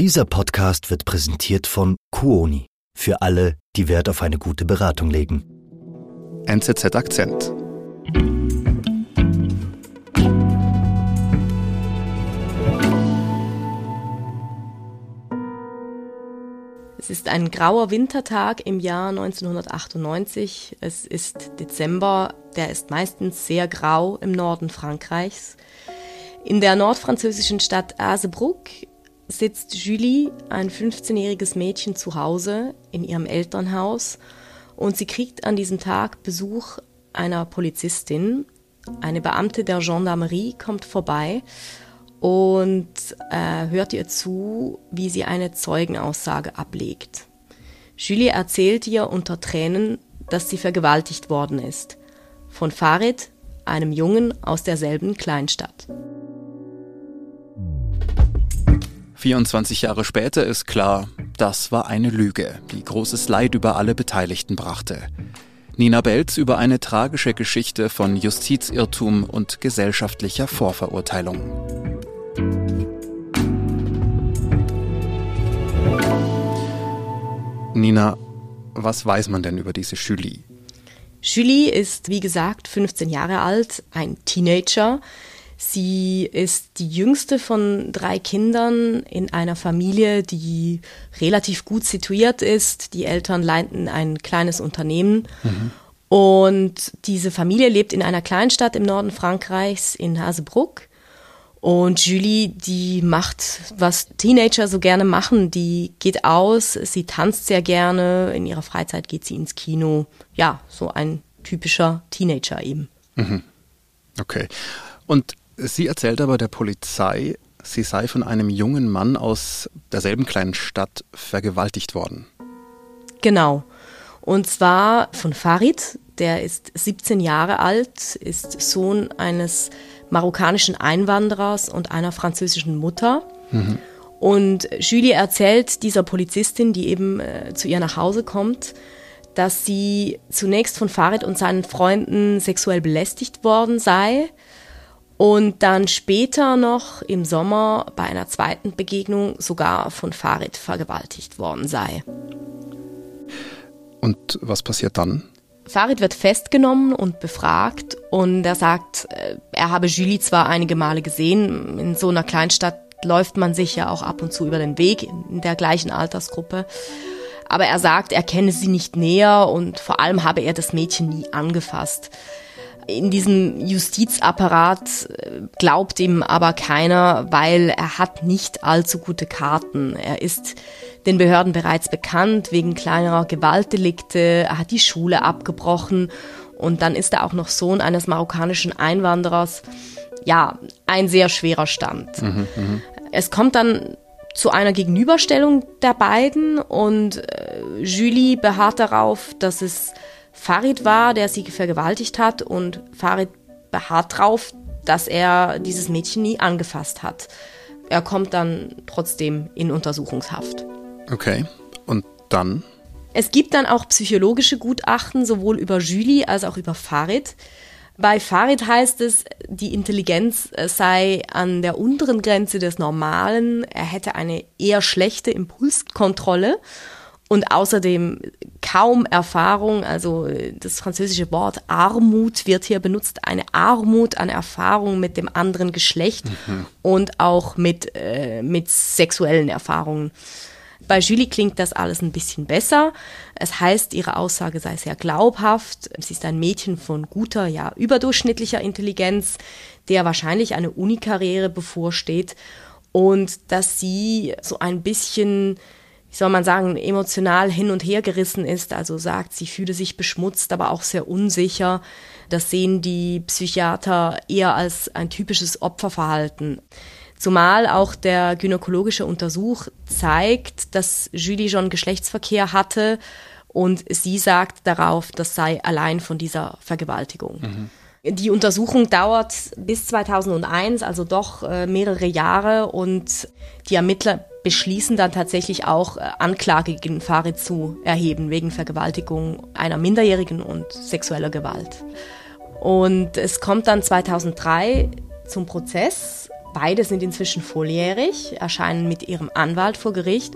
Dieser Podcast wird präsentiert von Kuoni. Für alle, die Wert auf eine gute Beratung legen. NZZ Akzent. Es ist ein grauer Wintertag im Jahr 1998. Es ist Dezember. Der ist meistens sehr grau im Norden Frankreichs. In der nordfranzösischen Stadt Asebruck sitzt Julie, ein 15-jähriges Mädchen, zu Hause in ihrem Elternhaus und sie kriegt an diesem Tag Besuch einer Polizistin. Eine Beamte der Gendarmerie kommt vorbei und äh, hört ihr zu, wie sie eine Zeugenaussage ablegt. Julie erzählt ihr unter Tränen, dass sie vergewaltigt worden ist. Von Farid, einem Jungen aus derselben Kleinstadt. 24 Jahre später ist klar, das war eine Lüge, die großes Leid über alle Beteiligten brachte. Nina Belz über eine tragische Geschichte von Justizirrtum und gesellschaftlicher Vorverurteilung. Nina, was weiß man denn über diese Julie? Julie ist, wie gesagt, 15 Jahre alt, ein Teenager. Sie ist die jüngste von drei Kindern in einer Familie, die relativ gut situiert ist. Die Eltern leiten ein kleines Unternehmen. Mhm. Und diese Familie lebt in einer Kleinstadt im Norden Frankreichs, in Hasebruck. Und Julie, die macht, was Teenager so gerne machen. Die geht aus, sie tanzt sehr gerne, in ihrer Freizeit geht sie ins Kino. Ja, so ein typischer Teenager eben. Mhm. Okay. Und sie erzählt aber der Polizei, sie sei von einem jungen Mann aus derselben kleinen Stadt vergewaltigt worden. Genau. Und zwar von Farid, der ist 17 Jahre alt, ist Sohn eines marokkanischen Einwanderers und einer französischen Mutter. Mhm. Und Julie erzählt dieser Polizistin, die eben äh, zu ihr nach Hause kommt, dass sie zunächst von Farid und seinen Freunden sexuell belästigt worden sei und dann später noch im Sommer bei einer zweiten Begegnung sogar von Farid vergewaltigt worden sei. Und was passiert dann? Farid wird festgenommen und befragt und er sagt, äh, er habe Julie zwar einige Male gesehen, in so einer Kleinstadt läuft man sich ja auch ab und zu über den Weg in der gleichen Altersgruppe. Aber er sagt, er kenne sie nicht näher und vor allem habe er das Mädchen nie angefasst. In diesem Justizapparat äh, glaubt ihm aber keiner, weil er hat nicht allzu gute Karten. Er ist den Behörden bereits bekannt wegen kleinerer Gewaltdelikte. Er hat die Schule abgebrochen und dann ist er auch noch Sohn eines marokkanischen Einwanderers. Ja, ein sehr schwerer Stand. Mhm, mh. Es kommt dann zu einer Gegenüberstellung der beiden und äh, Julie beharrt darauf, dass es Farid war, der sie vergewaltigt hat und Farid beharrt darauf, dass er dieses Mädchen nie angefasst hat. Er kommt dann trotzdem in Untersuchungshaft. Okay. Und dann? Es gibt dann auch psychologische Gutachten, sowohl über Julie als auch über Farid. Bei Farid heißt es, die Intelligenz sei an der unteren Grenze des Normalen. Er hätte eine eher schlechte Impulskontrolle und außerdem kaum Erfahrung. Also das französische Wort Armut wird hier benutzt. Eine Armut an Erfahrung mit dem anderen Geschlecht mhm. und auch mit, äh, mit sexuellen Erfahrungen. Bei Julie klingt das alles ein bisschen besser. Es heißt, ihre Aussage sei sehr glaubhaft. Sie ist ein Mädchen von guter, ja, überdurchschnittlicher Intelligenz, der wahrscheinlich eine Unikarriere bevorsteht und dass sie so ein bisschen wie soll man sagen, emotional hin und her gerissen ist. Also sagt, sie fühle sich beschmutzt, aber auch sehr unsicher. Das sehen die Psychiater eher als ein typisches Opferverhalten. Zumal auch der gynäkologische Untersuch zeigt, dass Julie schon Geschlechtsverkehr hatte und sie sagt darauf, das sei allein von dieser Vergewaltigung. Mhm. Die Untersuchung dauert bis 2001, also doch äh, mehrere Jahre und die Ermittler beschließen dann tatsächlich auch äh, Anklage gegen Farid zu erheben wegen Vergewaltigung einer Minderjährigen und sexueller Gewalt. Und es kommt dann 2003 zum Prozess Beide sind inzwischen volljährig, erscheinen mit ihrem Anwalt vor Gericht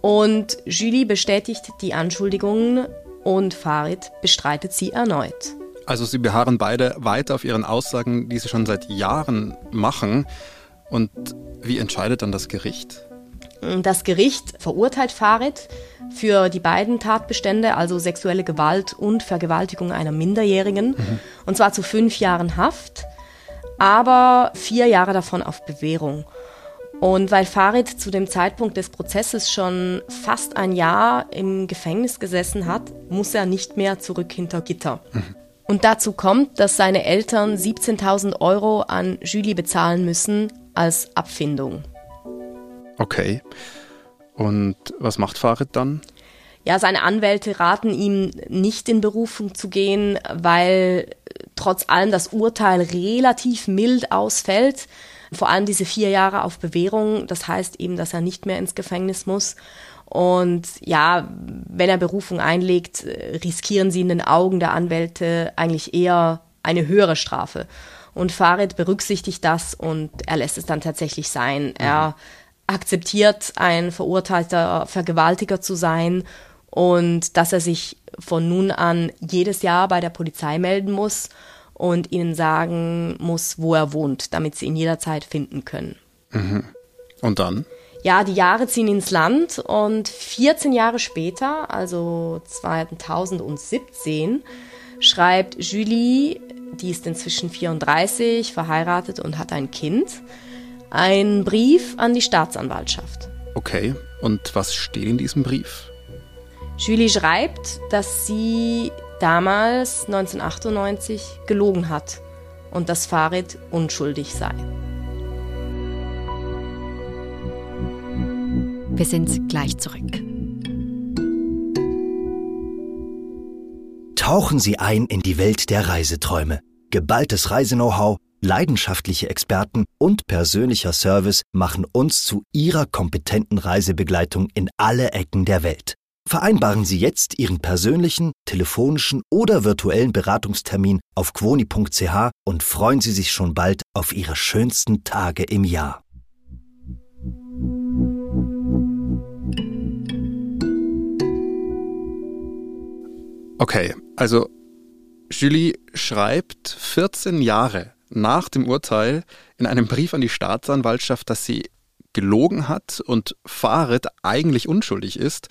und Julie bestätigt die Anschuldigungen und Farid bestreitet sie erneut. Also sie beharren beide weiter auf ihren Aussagen, die sie schon seit Jahren machen. Und wie entscheidet dann das Gericht? Das Gericht verurteilt Farid für die beiden Tatbestände, also sexuelle Gewalt und Vergewaltigung einer Minderjährigen, mhm. und zwar zu fünf Jahren Haft, aber vier Jahre davon auf Bewährung. Und weil Farid zu dem Zeitpunkt des Prozesses schon fast ein Jahr im Gefängnis gesessen hat, muss er nicht mehr zurück hinter Gitter. Mhm. Und dazu kommt, dass seine Eltern 17.000 Euro an Julie bezahlen müssen als Abfindung. Okay. Und was macht Farid dann? Ja, seine Anwälte raten ihm nicht in Berufung zu gehen, weil trotz allem das Urteil relativ mild ausfällt. Vor allem diese vier Jahre auf Bewährung, das heißt eben, dass er nicht mehr ins Gefängnis muss. Und ja, wenn er Berufung einlegt, riskieren sie in den Augen der Anwälte eigentlich eher eine höhere Strafe. Und Farid berücksichtigt das und er lässt es dann tatsächlich sein. Er akzeptiert, ein verurteilter Vergewaltiger zu sein und dass er sich von nun an jedes Jahr bei der Polizei melden muss und ihnen sagen muss, wo er wohnt, damit sie ihn jederzeit finden können. Mhm. Und dann? Ja, die Jahre ziehen ins Land und 14 Jahre später, also 2017, schreibt Julie, die ist inzwischen 34, verheiratet und hat ein Kind, einen Brief an die Staatsanwaltschaft. Okay, und was steht in diesem Brief? Julie schreibt, dass sie damals 1998 gelogen hat und dass Farid unschuldig sei. Wir sind gleich zurück. Tauchen Sie ein in die Welt der Reiseträume. Geballtes Reiseknow-how, leidenschaftliche Experten und persönlicher Service machen uns zu Ihrer kompetenten Reisebegleitung in alle Ecken der Welt. Vereinbaren Sie jetzt Ihren persönlichen, telefonischen oder virtuellen Beratungstermin auf quoni.ch und freuen Sie sich schon bald auf Ihre schönsten Tage im Jahr. Okay, also Julie schreibt 14 Jahre nach dem Urteil in einem Brief an die Staatsanwaltschaft, dass sie gelogen hat und Farid eigentlich unschuldig ist.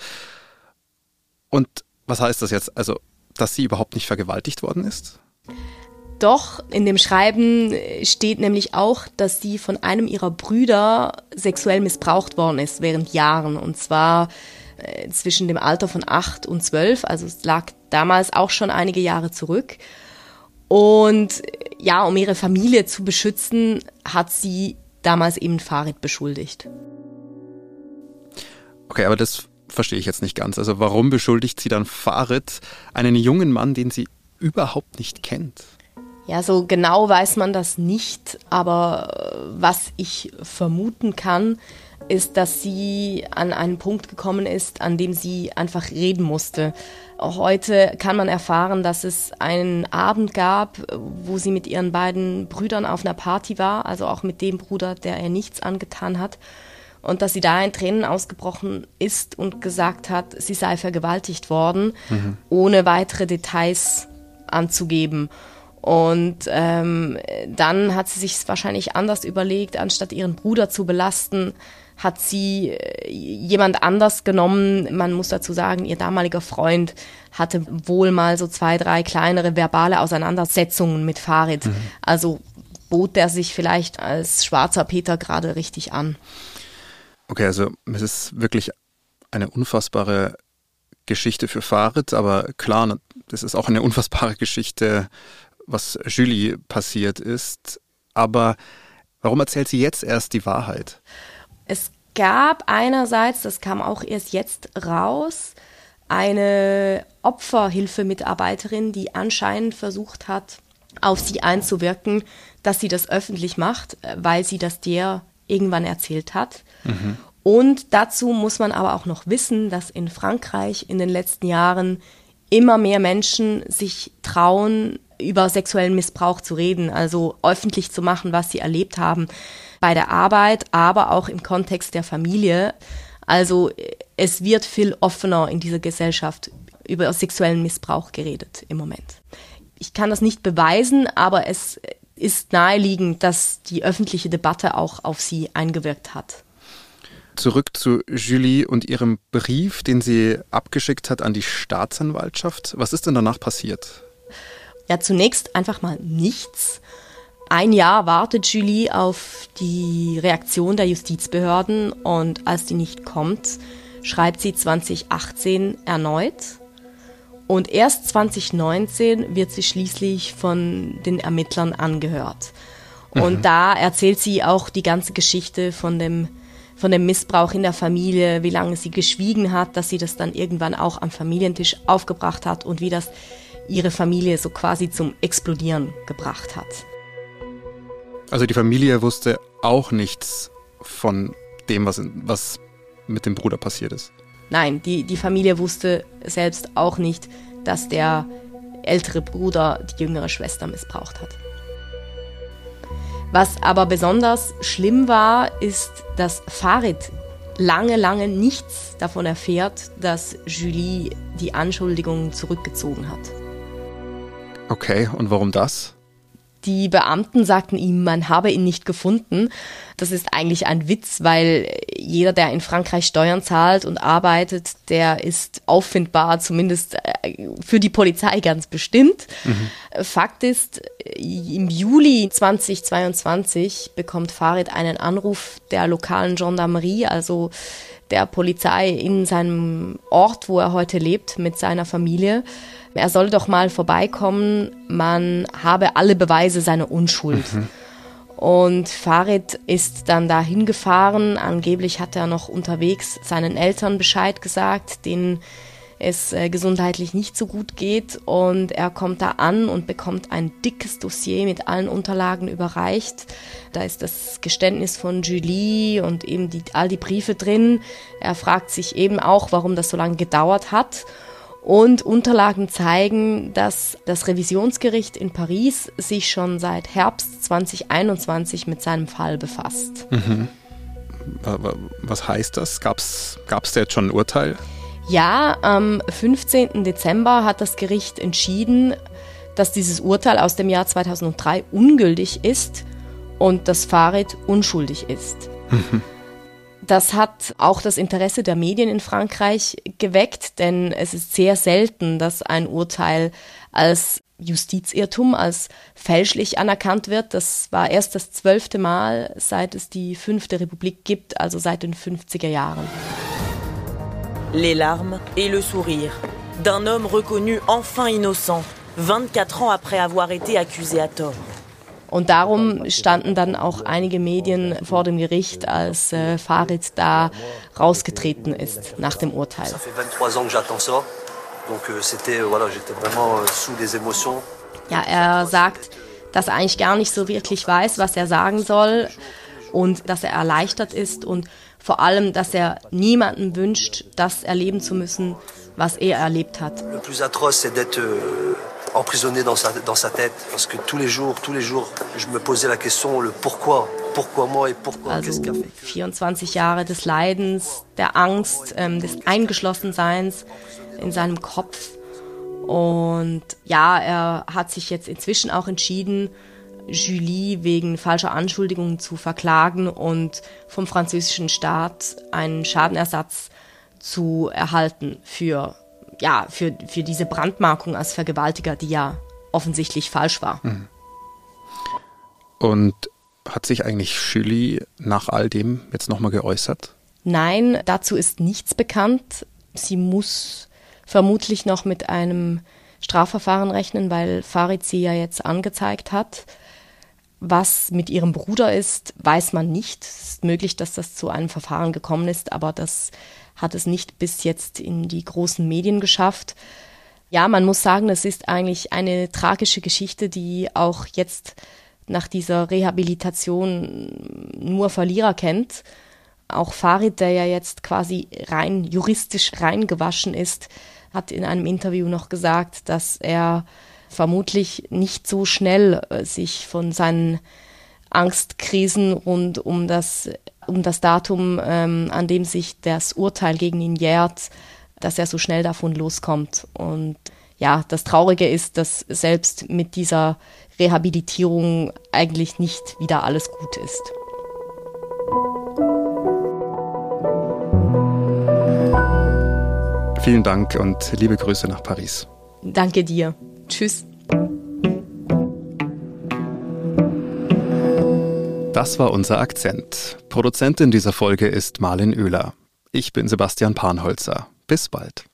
Und was heißt das jetzt? Also, dass sie überhaupt nicht vergewaltigt worden ist? Doch, in dem Schreiben steht nämlich auch, dass sie von einem ihrer Brüder sexuell missbraucht worden ist während Jahren. Und zwar äh, zwischen dem Alter von acht und zwölf. Also es lag damals auch schon einige Jahre zurück. Und ja, um ihre Familie zu beschützen, hat sie damals eben Farid beschuldigt. Okay, aber das verstehe ich jetzt nicht ganz. Also warum beschuldigt sie dann Farid, einen jungen Mann, den sie überhaupt nicht kennt? Ja, so genau weiß man das nicht, aber äh, was ich vermuten kann, ist, dass sie an einen Punkt gekommen ist, an dem sie einfach reden musste. Heute kann man erfahren, dass es einen Abend gab, wo sie mit ihren beiden Brüdern auf einer Party war, also auch mit dem Bruder, der ihr nichts angetan hat und dass sie da in Tränen ausgebrochen ist und gesagt hat, sie sei vergewaltigt worden, mhm. ohne weitere Details anzugeben. Und ähm, dann hat sie sich wahrscheinlich anders überlegt, anstatt ihren Bruder zu belasten, hat sie äh, jemand anders genommen. Man muss dazu sagen, ihr damaliger Freund hatte wohl mal so zwei, drei kleinere verbale Auseinandersetzungen mit Farid. Mhm. Also bot er sich vielleicht als schwarzer Peter gerade richtig an. Okay, also es ist wirklich eine unfassbare Geschichte für Farid, aber klar, das ist auch eine unfassbare Geschichte, was Julie passiert ist. Aber warum erzählt sie jetzt erst die Wahrheit? Es gab einerseits, das kam auch erst jetzt raus, eine Opferhilfemitarbeiterin, die anscheinend versucht hat, auf sie einzuwirken, dass sie das öffentlich macht, weil sie das der irgendwann erzählt hat. Mhm. Und dazu muss man aber auch noch wissen, dass in Frankreich in den letzten Jahren immer mehr Menschen sich trauen, über sexuellen Missbrauch zu reden, also öffentlich zu machen, was sie erlebt haben bei der Arbeit, aber auch im Kontext der Familie. Also es wird viel offener in dieser Gesellschaft über sexuellen Missbrauch geredet im Moment. Ich kann das nicht beweisen, aber es ist naheliegend, dass die öffentliche Debatte auch auf sie eingewirkt hat. Zurück zu Julie und ihrem Brief, den sie abgeschickt hat an die Staatsanwaltschaft. Was ist denn danach passiert? Ja, zunächst einfach mal nichts. Ein Jahr wartet Julie auf die Reaktion der Justizbehörden und als die nicht kommt, schreibt sie 2018 erneut. Und erst 2019 wird sie schließlich von den Ermittlern angehört. Und mhm. da erzählt sie auch die ganze Geschichte von dem, von dem Missbrauch in der Familie, wie lange sie geschwiegen hat, dass sie das dann irgendwann auch am Familientisch aufgebracht hat und wie das ihre Familie so quasi zum Explodieren gebracht hat. Also die Familie wusste auch nichts von dem, was, was mit dem Bruder passiert ist. Nein, die, die Familie wusste selbst auch nicht, dass der ältere Bruder die jüngere Schwester missbraucht hat. Was aber besonders schlimm war, ist, dass Farid lange, lange nichts davon erfährt, dass Julie die Anschuldigungen zurückgezogen hat. Okay, und warum das? Die Beamten sagten ihm, man habe ihn nicht gefunden. Das ist eigentlich ein Witz, weil jeder, der in Frankreich Steuern zahlt und arbeitet, der ist auffindbar, zumindest äh, für die Polizei ganz bestimmt. Mhm. Fakt ist, im Juli 2022 bekommt Farid einen Anruf der lokalen Gendarmerie, also der Polizei in seinem Ort, wo er heute lebt, mit seiner Familie er soll doch mal vorbeikommen, man habe alle Beweise seiner Unschuld. Mhm. Und Farid ist dann dahin gefahren. Angeblich hat er noch unterwegs seinen Eltern Bescheid gesagt, denen es äh, gesundheitlich nicht so gut geht. Und er kommt da an und bekommt ein dickes Dossier mit allen Unterlagen überreicht. Da ist das Geständnis von Julie und eben die, all die Briefe drin. Er fragt sich eben auch, warum das so lange gedauert hat. Und Unterlagen zeigen, dass das Revisionsgericht in Paris sich schon seit Herbst 2021 mit seinem Fall befasst. Mhm. Was heißt das? Gab es da jetzt schon ein Urteil? Ja, am 15. Dezember hat das Gericht entschieden, dass dieses Urteil aus dem Jahr 2003 ungültig ist und dass Farid unschuldig ist. Mhm. Das hat auch das Interesse der Medien in Frankreich geweckt, denn es ist sehr selten, dass ein Urteil als Justizirrtum, als fälschlich anerkannt wird. Das war erst das zwölfte Mal, seit es die fünfte Republik gibt, also seit den 50er Jahren. Les larmes et le sourire d'un homme reconnu enfin innocent, 24 ans après avoir été accusé à tort. Und darum standen dann auch einige Medien vor dem Gericht, als äh, Farid da rausgetreten ist nach dem Urteil. Euh, euh, ja, er sagt, dass er eigentlich gar nicht so wirklich weiß, was er sagen soll und dass er erleichtert ist und vor allem, dass er niemanden wünscht, das erleben zu müssen, was er erlebt hat. Le plus atroce, c'est d'être euh, emprisonné dans sa, dans sa tête. Parce que tous les jours, tous les jours, je me posais la question, le pourquoi. Pourquoi moi et pourquoi also, qu'est-ce qu'a fait 24 Jahre des Leidens, der Angst, ähm, des Eingeschlossenseins in seinem Kopf. Und ja, er hat sich jetzt inzwischen auch entschieden, Julie wegen falscher Anschuldigungen zu verklagen und vom französischen Staat einen Schadenersatz zu erhalten für ja, für, für diese Brandmarkung als Vergewaltiger, die ja offensichtlich falsch war. Mhm. Und hat sich eigentlich Schüli nach all dem jetzt nochmal geäußert? Nein, dazu ist nichts bekannt. Sie muss vermutlich noch mit einem Strafverfahren rechnen, weil Farid sie ja jetzt angezeigt hat. Was mit ihrem Bruder ist, weiß man nicht. Es ist möglich, dass das zu einem Verfahren gekommen ist, aber das hat es nicht bis jetzt in die großen Medien geschafft. Ja, man muss sagen, es ist eigentlich eine tragische Geschichte, die auch jetzt nach dieser Rehabilitation nur Verlierer kennt. Auch Farid, der ja jetzt quasi rein juristisch reingewaschen ist, hat in einem Interview noch gesagt, dass er vermutlich nicht so schnell äh, sich von seinen Angstkrisen rund um das, um das Datum, ähm, an dem sich das Urteil gegen ihn jährt, dass er so schnell davon loskommt. Und ja, das Traurige ist, dass selbst mit dieser Rehabilitierung eigentlich nicht wieder alles gut ist. Vielen Dank und liebe Grüße nach Paris. Danke dir. Tschüss. Das war unser Akzent. Produzentin dieser Folge ist Marlin Oehler. Ich bin Sebastian Panholzer. Bis bald.